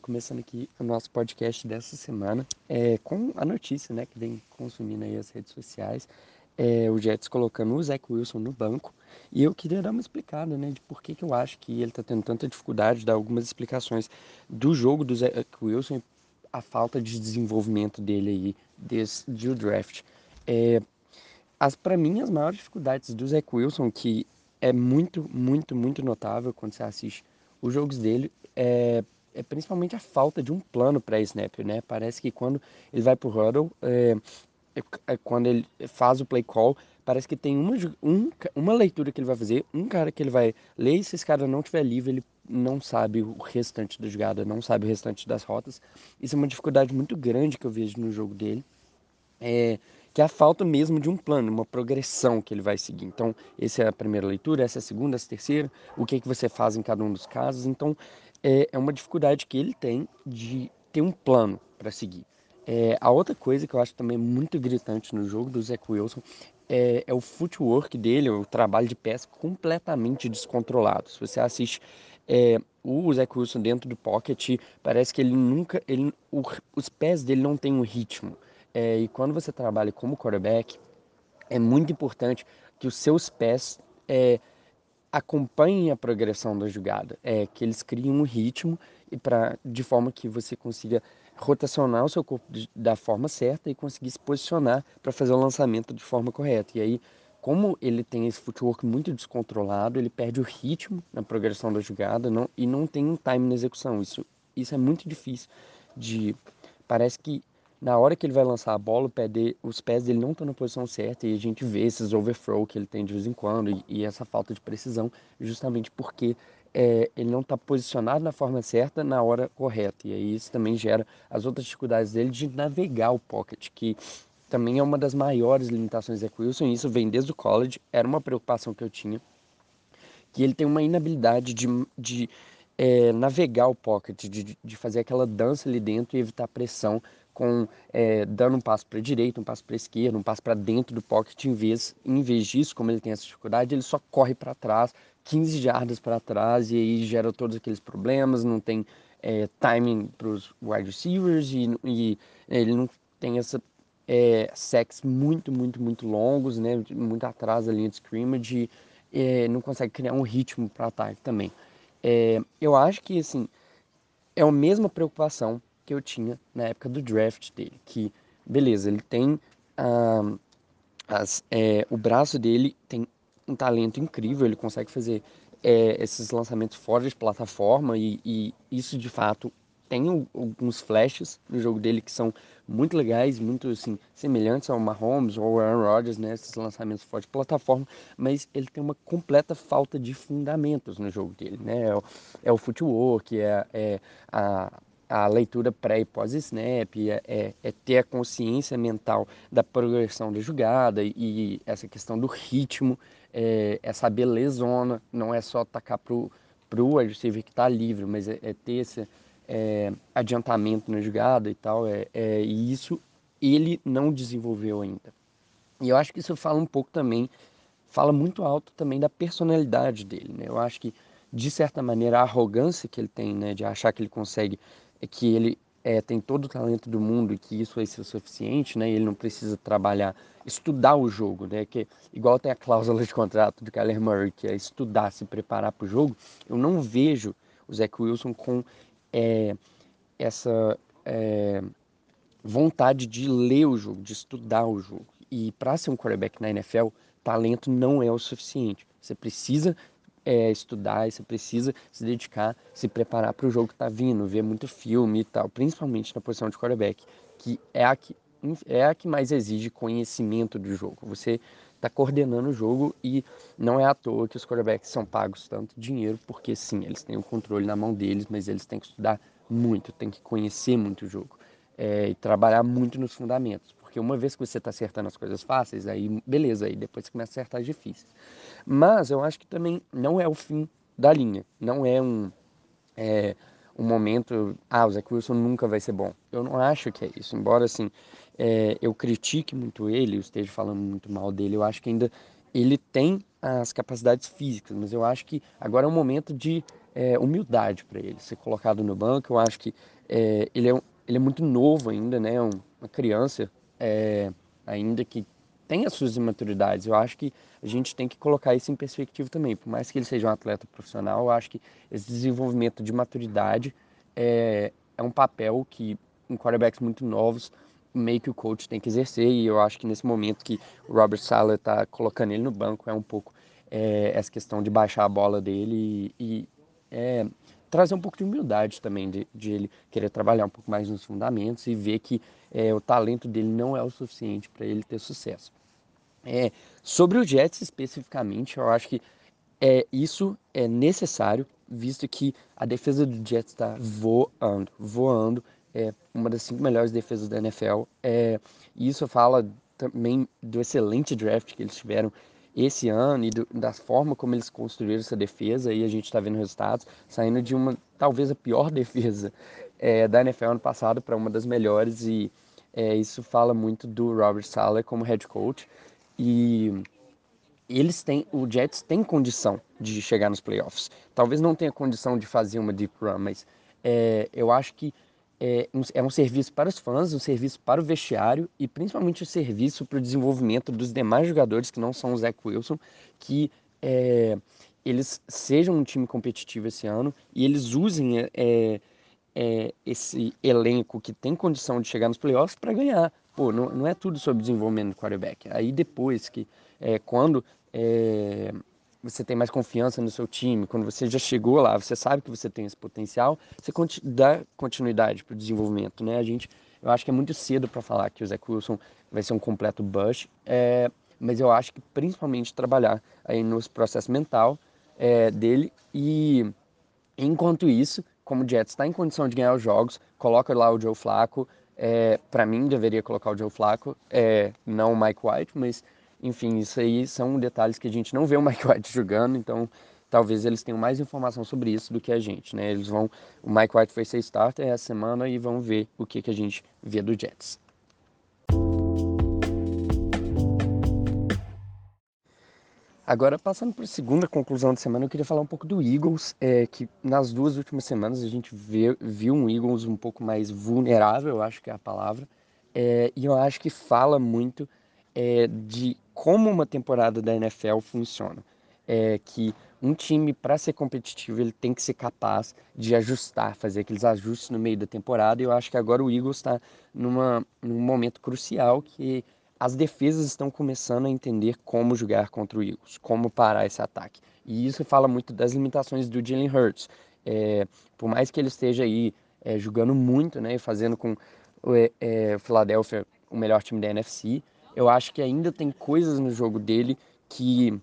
começando aqui o nosso podcast dessa semana é, com a notícia né, que vem consumindo aí as redes sociais. É, o Jets colocando o Zach Wilson no banco. E eu queria dar uma explicada né, de por que, que eu acho que ele está tendo tanta dificuldade, dar algumas explicações do jogo do Zach Wilson e a falta de desenvolvimento dele aí desde o draft. É, as para mim as maiores dificuldades do Zach Wilson, que é muito, muito, muito notável quando você assiste os jogos dele, é é principalmente a falta de um plano para snap, né? Parece que quando ele vai para o huddle, é, é, é, quando ele faz o play call, parece que tem uma, um, uma leitura que ele vai fazer, um cara que ele vai ler, e se esse cara não tiver livre, ele não sabe o restante da jogada, não sabe o restante das rotas. Isso é uma dificuldade muito grande que eu vejo no jogo dele. É, que é a falta mesmo de um plano, uma progressão que ele vai seguir. Então, essa é a primeira leitura, essa é a segunda, essa é a terceira, o que, é que você faz em cada um dos casos. Então, é, é uma dificuldade que ele tem de ter um plano para seguir. É, a outra coisa que eu acho também muito gritante no jogo do Zach Wilson é, é, o footwork dele, o trabalho de pés completamente descontrolado. Se você assiste é, o Zach Wilson dentro do pocket, parece que ele nunca. Ele, o, os pés dele não têm um ritmo. É, e quando você trabalha como quarterback, é muito importante que os seus pés é, acompanhem a progressão da jogada, é que eles criem um ritmo e para de forma que você consiga rotacionar o seu corpo de, da forma certa e conseguir se posicionar para fazer o lançamento de forma correta. E aí, como ele tem esse footwork muito descontrolado, ele perde o ritmo na progressão da jogada não, e não tem um time na execução. Isso, isso é muito difícil de parece que na hora que ele vai lançar a bola, pé de, os pés dele não estão na posição certa e a gente vê esses overthrow que ele tem de vez em quando e, e essa falta de precisão, justamente porque é, ele não está posicionado na forma certa na hora correta. E aí isso também gera as outras dificuldades dele de navegar o pocket, que também é uma das maiores limitações do Wilson. Isso vem desde o college, era uma preocupação que eu tinha, que ele tem uma inabilidade de, de é, navegar o pocket, de, de fazer aquela dança ali dentro e evitar pressão com é, dando um passo para a direita, um passo para a esquerda, um passo para dentro do pocket, em vez, em vez disso, como ele tem essa dificuldade, ele só corre para trás, 15 jardas para trás, e aí gera todos aqueles problemas, não tem é, timing para os wide receivers, e, e, ele não tem essa é, sacks muito, muito, muito longos, né, muito atrás da linha de scrimmage, e é, não consegue criar um ritmo para ataque também. É, eu acho que, assim, é a mesma preocupação que eu tinha na época do draft dele. Que, beleza, ele tem. Ah, as, é, o braço dele tem um talento incrível, ele consegue fazer é, esses lançamentos fora de plataforma e, e isso de fato tem alguns flashes no jogo dele que são muito legais, muito assim, semelhantes ao Mahomes ou ao Aaron Rodgers, né, esses lançamentos fora de plataforma, mas ele tem uma completa falta de fundamentos no jogo dele, né, é o, é o footwork, é, é a, a leitura pré e pós-snap, é, é, é, ter a consciência mental da progressão da jogada e, essa questão do ritmo, é, essa belezona, não é só atacar pro, pro receiver que está livre, mas é, é ter esse é, adiantamento na jogada e tal, é, é, e isso ele não desenvolveu ainda. E eu acho que isso fala um pouco também, fala muito alto também da personalidade dele, né? Eu acho que, de certa maneira, a arrogância que ele tem, né, de achar que ele consegue é que ele é, tem todo o talento do mundo e que isso vai ser suficiente, né? ele não precisa trabalhar, estudar o jogo, né? Que igual tem a cláusula de contrato do Kyler Murray, que é estudar, se preparar para o jogo. Eu não vejo o Zach Wilson com é, essa é, vontade de ler o jogo, de estudar o jogo. E para ser um quarterback na NFL, talento não é o suficiente. Você precisa é, estudar, você precisa se dedicar, se preparar para o jogo que está vindo, ver muito filme e tal, principalmente na posição de quarterback, que é a que, é a que mais exige conhecimento do jogo. Você está coordenando o jogo e não é à toa que os quarterbacks são pagos tanto dinheiro, porque sim, eles têm o controle na mão deles, mas eles têm que estudar muito, têm que conhecer muito o jogo é, e trabalhar muito nos fundamentos. Porque uma vez que você está acertando as coisas fáceis, aí beleza, aí depois você começa a acertar as difíceis. Mas eu acho que também não é o fim da linha. Não é um, é, um momento, ah, o Zach Wilson nunca vai ser bom. Eu não acho que é isso. Embora, assim, é, eu critique muito ele, eu esteja falando muito mal dele, eu acho que ainda ele tem as capacidades físicas, mas eu acho que agora é o momento de é, humildade para ele ser colocado no banco. Eu acho que é, ele, é, ele é muito novo ainda, né? Uma criança é, ainda que as suas imaturidades. Eu acho que a gente tem que colocar isso em perspectiva também. Por mais que ele seja um atleta profissional, eu acho que esse desenvolvimento de maturidade é, é um papel que em quarterbacks muito novos meio que o coach tem que exercer e eu acho que nesse momento que o Robert Sala está colocando ele no banco é um pouco é, essa questão de baixar a bola dele e, e é, trazer um pouco de humildade também de, de, ele querer trabalhar um pouco mais nos fundamentos e ver que é, o talento dele não é o suficiente para ele ter sucesso. É, sobre o Jets especificamente, eu acho que é, isso é necessário, visto que a defesa do Jets está voando, voando é uma das cinco melhores defesas da NFL. É, e isso fala também do excelente draft que eles tiveram esse ano e do, da forma como eles construíram essa defesa. E a gente está vendo resultados saindo de uma, talvez a pior defesa é, da NFL ano passado para uma das melhores. E é, isso fala muito do Robert Saleh como head coach. E eles têm, o Jets tem condição de chegar nos playoffs. Talvez não tenha condição de fazer uma deep run, mas é, eu acho que é um, é um serviço para os fãs, um serviço para o vestiário e principalmente um serviço para o desenvolvimento dos demais jogadores que não são o Zach Wilson, que é, eles sejam um time competitivo esse ano e eles usem é, é, esse elenco que tem condição de chegar nos playoffs para ganhar. Pô, não, não é tudo sobre desenvolvimento do quarterback. Aí depois que, é, quando é, você tem mais confiança no seu time, quando você já chegou lá, você sabe que você tem esse potencial, você dá continuidade para o desenvolvimento, né? A gente, eu acho que é muito cedo para falar que o Zach Wilson vai ser um completo bust, é, mas eu acho que principalmente trabalhar aí no processo mental é, dele e enquanto isso, como o Jets está em condição de ganhar os jogos, coloca lá o Joe Flacco, é, para mim deveria colocar o Joe Flacco, é, não o Mike White, mas enfim, isso aí são detalhes que a gente não vê o Mike White jogando, então talvez eles tenham mais informação sobre isso do que a gente, né? Eles vão, o Mike White foi ser starter essa semana e vão ver o que, que a gente vê do Jets. Agora, passando para a segunda conclusão de semana, eu queria falar um pouco do Eagles, é, que nas duas últimas semanas a gente vê, viu um Eagles um pouco mais vulnerável, eu acho que é a palavra, é, e eu acho que fala muito é, de como uma temporada da NFL funciona. É que um time, para ser competitivo, ele tem que ser capaz de ajustar, fazer aqueles ajustes no meio da temporada. E eu acho que agora o Eagles está num momento crucial que as defesas estão começando a entender como jogar contra o Eagles, como parar esse ataque. E isso fala muito das limitações do Jalen Hurts. É, por mais que ele esteja aí é, jogando muito, né, fazendo com o é, é Philadelphia o melhor time da NFC, eu acho que ainda tem coisas no jogo dele que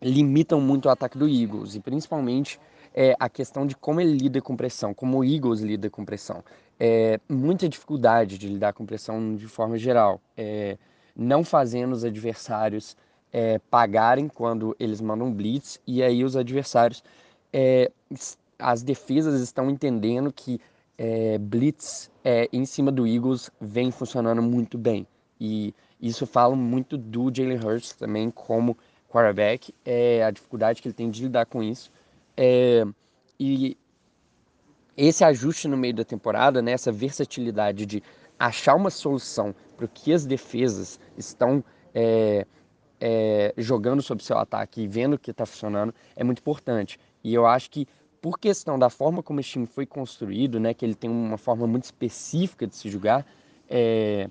limitam muito o ataque do Eagles, e principalmente é, a questão de como ele lida com pressão, como o Eagles lida com pressão. É, muita dificuldade de lidar com pressão de forma geral, é, não fazendo os adversários é, pagarem quando eles mandam blitz, e aí os adversários, é, as defesas estão entendendo que é, blitz em cima do Eagles vem funcionando muito bem. E isso fala muito do Jalen Hurts também como quarterback, é, a dificuldade que ele tem de lidar com isso. É, e esse ajuste no meio da temporada, né, essa versatilidade de achar uma solução para o que as defesas estão é, é, jogando sobre seu ataque e vendo que está funcionando, é muito importante. E eu acho que por questão da forma como esse time foi construído, né, que ele tem uma forma muito específica de se jogar, é,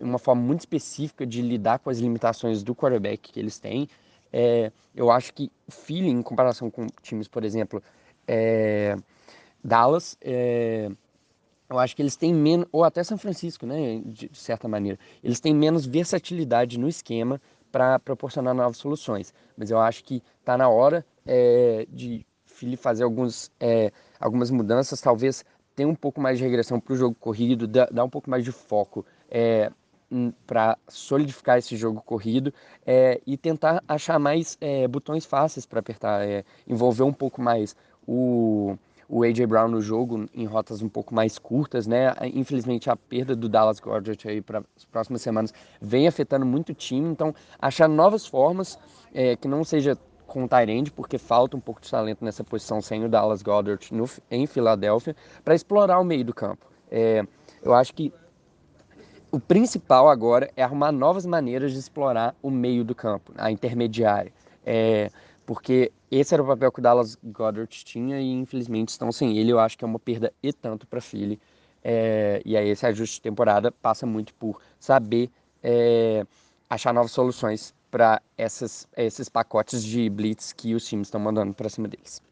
uma forma muito específica de lidar com as limitações do quarterback que eles têm. É, eu acho que Philly, em comparação com times, por exemplo, é, Dallas, é, eu acho que eles têm menos, ou até São Francisco, né, de, de certa maneira, eles têm menos versatilidade no esquema para proporcionar novas soluções. Mas eu acho que está na hora é, de Philly fazer alguns, é, algumas mudanças, talvez ter um pouco mais de regressão para o jogo corrido, dar um pouco mais de foco é, para solidificar esse jogo corrido é, e tentar achar mais é, botões fáceis para apertar, é, envolver um pouco mais o, o AJ Brown no jogo em rotas um pouco mais curtas, né? Infelizmente a perda do Dallas Goddard aí para as próximas semanas vem afetando muito o time, então achar novas formas é, que não seja com o Tyrande, porque falta um pouco de talento nessa posição sem o Dallas Goddard no, em Filadélfia, para explorar o meio do campo. É, eu acho que o principal agora é arrumar novas maneiras de explorar o meio do campo, a intermediária. É, porque esse era o papel que o Dallas Goddard tinha e infelizmente estão sem ele. Eu acho que é uma perda e tanto para Philly. É, e aí esse ajuste de temporada passa muito por saber é, achar novas soluções para esses pacotes de blitz que os times estão mandando para cima deles.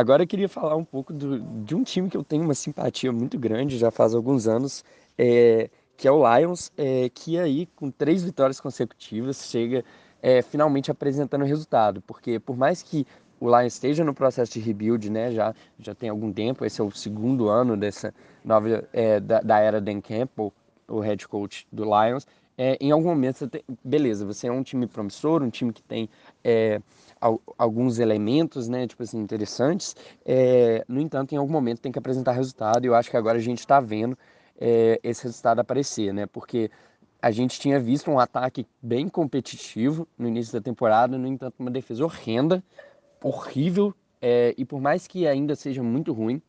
Agora eu queria falar um pouco do, de um time que eu tenho uma simpatia muito grande já faz alguns anos, é, que é o Lions, é, que aí com três vitórias consecutivas chega é, finalmente apresentando resultado, porque por mais que o Lions esteja no processo de rebuild, né, já, já tem algum tempo, esse é o segundo ano dessa nova, é, da, da, era Dan Campbell, o head coach do Lions, é, em algum momento você tem, beleza, você é um time promissor, um time que tem é, alguns elementos, né, tipo assim, interessantes. É, no entanto, em algum momento tem que apresentar resultado. E eu acho que agora a gente está vendo é, esse resultado aparecer, né? Porque a gente tinha visto um ataque bem competitivo no início da temporada, no entanto, uma defesa horrenda, horrível. É, e por mais que ainda seja muito ruim,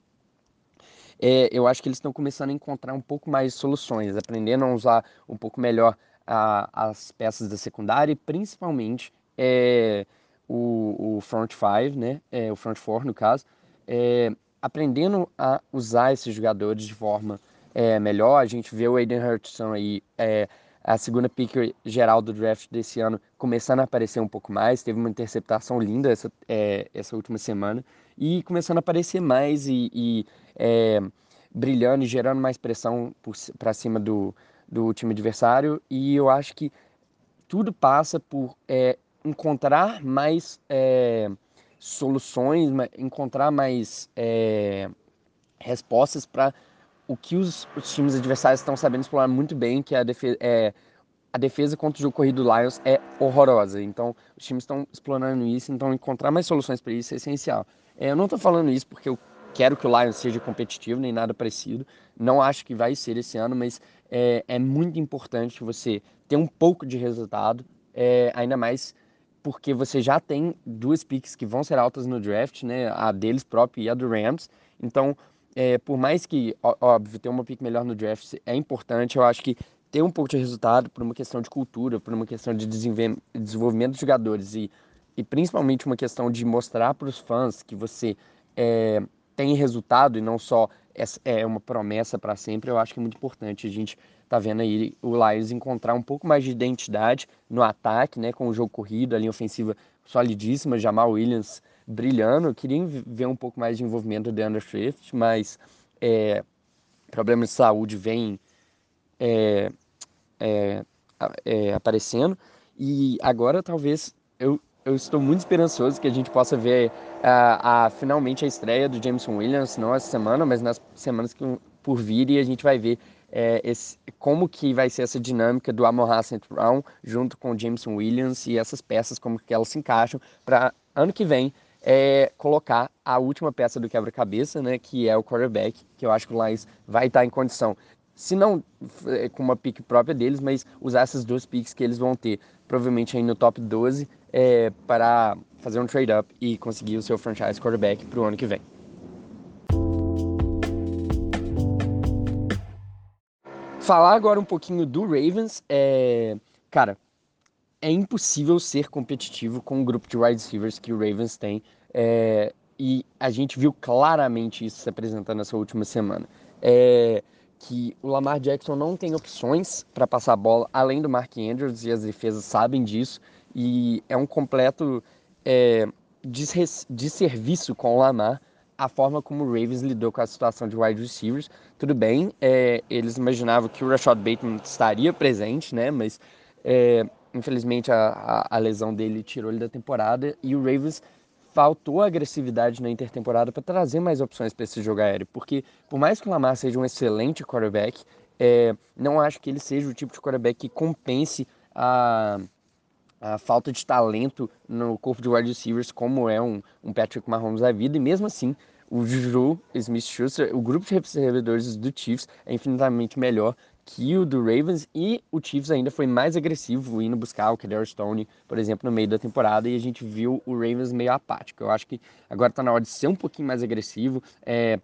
é, eu acho que eles estão começando a encontrar um pouco mais soluções, aprendendo a usar um pouco melhor a, as peças da secundária e principalmente é, o, o Front Five, né? É, o Front Four, no caso, é, aprendendo a usar esses jogadores de forma é, melhor. A gente vê o Aiden Hutchinson aí, é, a segunda pick geral do draft desse ano, começando a aparecer um pouco mais. Teve uma interceptação linda essa, é, essa última semana. E começando a aparecer mais e, e é, brilhando e gerando mais pressão para cima do, do time adversário. E eu acho que tudo passa por é, encontrar mais é, soluções, encontrar mais é, respostas para o que os, os, times adversários estão sabendo explorar muito bem, que é a defesa, é, a defesa contra o jogo corrido do Lions é horrorosa. Então, os times estão explorando isso, então encontrar mais soluções para isso é essencial. É, eu não estou falando isso porque eu quero que o Lions seja competitivo, nem nada parecido. Não acho que vai ser esse ano, mas é, é muito importante você ter um pouco de resultado, é, ainda mais porque você já tem duas picks que vão ser altas no draft, né? A deles próprio e a do Rams. Então, é, por mais que, óbvio, ter uma pick melhor no draft é importante, eu acho que ter um pouco de resultado por uma questão de cultura, por uma questão de desenvolvimento de jogadores e, e principalmente uma questão de mostrar para os fãs que você é, tem resultado e não só é, é uma promessa para sempre, eu acho que é muito importante a gente tá vendo aí o Lions encontrar um pouco mais de identidade no ataque, né, com o jogo corrido, a linha ofensiva solidíssima, Jamal Williams brilhando. Eu queria ver um pouco mais de envolvimento do Andrew Swift, mas é, problemas de saúde vêm é, é, é, aparecendo. E agora talvez eu, eu estou muito esperançoso que a gente possa ver a, a, finalmente a estreia do Jameson Williams, não essa semana, mas nas semanas que por vir, e a gente vai ver é, esse, como que vai ser essa dinâmica do Amon St. Brown junto com Jameson Williams e essas peças, como que elas se encaixam para ano que vem é, colocar a última peça do quebra-cabeça, né, que é o quarterback, que eu acho que o Lions vai estar em condição, se não é, com uma pick própria deles, mas usar essas duas picks que eles vão ter, provavelmente aí no top 12, é, para fazer um trade-up e conseguir o seu franchise quarterback para o ano que vem. Falar agora um pouquinho do Ravens, é... cara, é impossível ser competitivo com o grupo de wide receivers que o Ravens tem. É... E a gente viu claramente isso se apresentando nessa última semana. É... Que o Lamar Jackson não tem opções para passar a bola além do Mark Andrews e as defesas sabem disso. E é um completo é... desserviço com o Lamar a forma como o Ravens lidou com a situação de wide receivers. Tudo bem, é, eles imaginavam que o Rashad Bateman estaria presente, né? Mas é, infelizmente a, a, a, lesão dele tirou ele da temporada e o Ravens faltou agressividade na intertemporada para trazer mais opções para esse jogo aéreo. Porque por mais que o Lamar seja um excelente quarterback, é, não acho que ele seja o tipo de quarterback que compense a a falta de talento no corpo de wide receivers, como é um, um Patrick Mahomes da vida, e mesmo assim, o Juju Smith-Schuster, o grupo de recebedores do Chiefs é infinitamente melhor, que o do Ravens e o Chiefs ainda foi mais agressivo indo buscar o Kadar Stone, por exemplo, no meio da temporada e a gente viu o Ravens meio apático. Eu acho que agora está na hora de ser um pouquinho mais agressivo, é,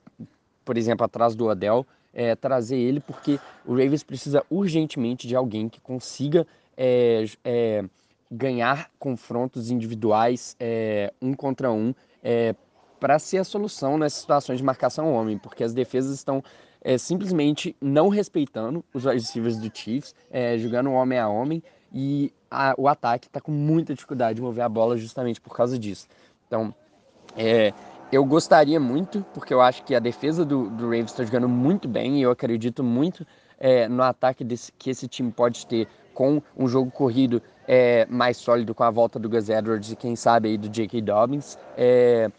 por exemplo, atrás do Odell, é, trazer ele porque o Ravens precisa urgentemente de alguém que consiga é, é ganhar confrontos individuais é, um contra um é, para ser a solução nessas situações de marcação homem, porque as defesas estão é, simplesmente não respeitando os receivers do Chiefs, é, jogando homem a homem, e a, o ataque está com muita dificuldade de mover a bola justamente por causa disso. Então, é, eu gostaria muito, porque eu acho que a defesa do, do Ravens está jogando muito bem, e eu acredito muito é, no ataque desse, que esse time pode ter com um jogo corrido é, mais sólido com a volta do Gus Edwards e quem sabe aí do J.K. Dobbins. É,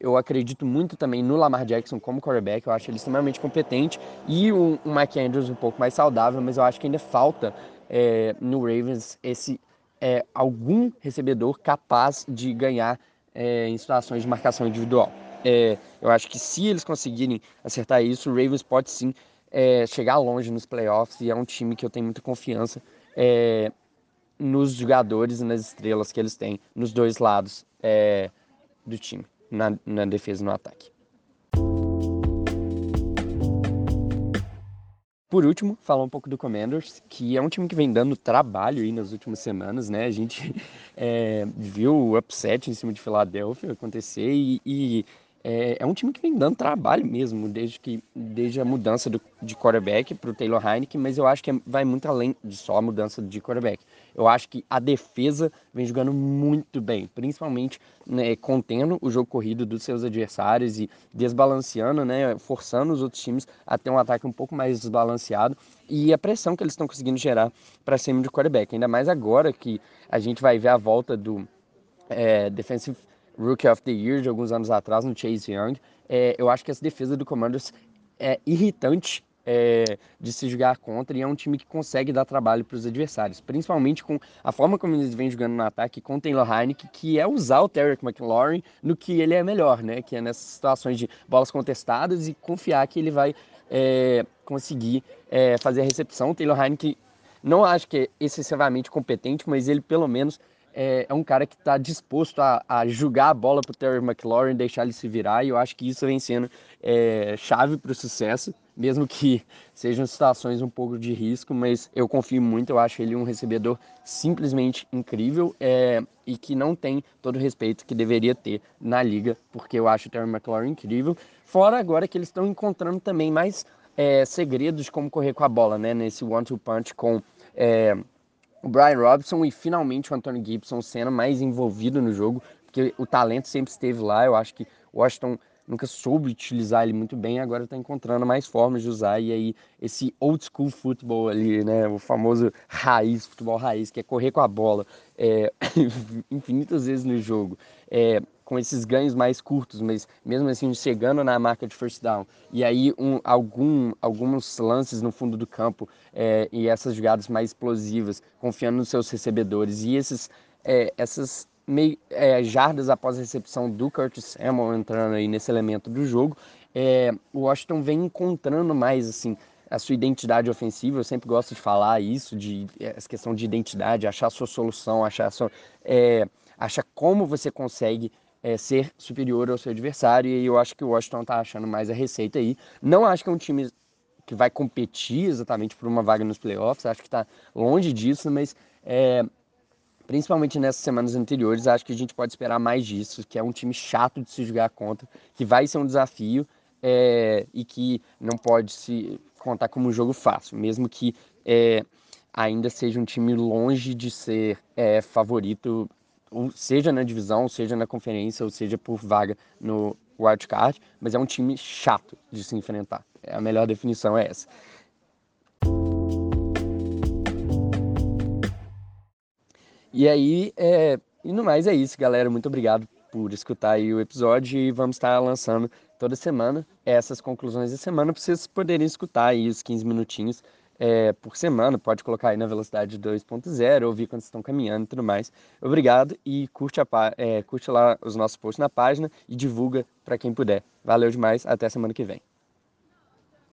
eu acredito muito também no Lamar Jackson como quarterback, eu acho ele extremamente competente e o, Mike Andrews um pouco mais saudável, mas eu acho que ainda falta é, no Ravens esse é, algum recebedor capaz de ganhar é, em situações de marcação individual. É, eu acho que se eles conseguirem acertar isso, o Ravens pode sim é, chegar longe nos playoffs e é um time que eu tenho muita confiança é, nos jogadores e nas estrelas que eles têm nos dois lados é, do time, na, na defesa e no ataque. Por último, falar um pouco do Commanders, que é um time que vem dando trabalho aí nas últimas semanas, né? A gente é, viu o upset em cima de Filadélfia acontecer e, e é, é, um time que vem dando trabalho mesmo, desde, que, desde a mudança do, de quarterback para o Taylor Heineken, mas eu acho que é, vai muito além de só a mudança de quarterback. Eu acho que a defesa vem jogando muito bem, principalmente né, contendo o jogo corrido dos seus adversários e desbalanceando, né, forçando os outros times a ter um ataque um pouco mais desbalanceado e a pressão que eles estão conseguindo gerar para cima de quarterback, ainda mais agora que a gente vai ver a volta do é, defensive Rookie of the Year de alguns anos atrás no Chase Young. É, eu acho que essa defesa do Commanders é irritante é, de se jogar contra e é um time que consegue dar trabalho para os adversários, principalmente com a forma como eles vêm jogando no ataque com o Taylor Heineken, que é usar o Terry McLaurin no que ele é melhor, né? Que é nessas situações de bolas contestadas e confiar que ele vai é, conseguir é, fazer a recepção. O Taylor Heineken não acho que é excessivamente competente, mas ele pelo menos é, é um cara que está disposto a, a jogar a bola para o Terry McLaurin, deixar ele se virar, e eu acho que isso vem sendo é, chave para o sucesso, mesmo que sejam situações um pouco de risco, mas eu confio muito, eu acho ele um recebedor simplesmente incrível é, e que não tem todo o respeito que deveria ter na liga, porque eu acho o Terry McLaurin incrível, fora agora que eles estão encontrando também mais é, segredos de como correr com a bola, né, nesse one-two punch com... O Brian Robson e finalmente o Anthony Gibson sendo mais envolvido no jogo, porque o talento sempre esteve lá. Eu acho que o Washington nunca soube utilizar ele muito bem, agora está encontrando mais formas de usar. E aí, esse old school futebol ali, né? O famoso raiz, futebol raiz, que é correr com a bola é, infinitas vezes no jogo. É, com esses ganhos mais curtos, mas mesmo assim chegando na marca de first down. E aí um, algum, alguns lances no fundo do campo é, e essas jogadas mais explosivas, confiando nos seus recebedores. E esses, é, essas meio, é, jardas após a recepção do Curtis Samuel entrando aí nesse elemento do jogo, é, o Washington vem encontrando mais assim a sua identidade ofensiva. Eu sempre gosto de falar isso, de essa questão de identidade, achar a sua solução, achar, sua, é, achar como você consegue é, ser superior ao seu adversário. E eu acho que o Washington está achando mais a receita aí. Não acho que é um time que vai competir exatamente por uma vaga nos playoffs. Acho que está longe disso, mas é, principalmente nessas semanas anteriores, acho que a gente pode esperar mais disso, que é um time chato de se jogar contra, que vai ser um desafio é, e que não pode se contar como um jogo fácil, mesmo que é, ainda seja um time longe de ser é, favorito, seja na divisão, seja na conferência, ou seja por vaga no wildcard, mas é um time chato de se enfrentar. A melhor definição é essa. E aí, é, e no mais é isso, galera. Muito obrigado por escutar o episódio e vamos estar lançando toda semana essas conclusões da semana para vocês poderem escutar aí os 15 minutinhos é, por semana. Pode colocar aí na velocidade 2.0, ouvir quando estão caminhando e tudo mais. Obrigado e curte, a, é, curte lá os nossos posts na página e divulga para quem puder. Valeu demais, até semana que vem.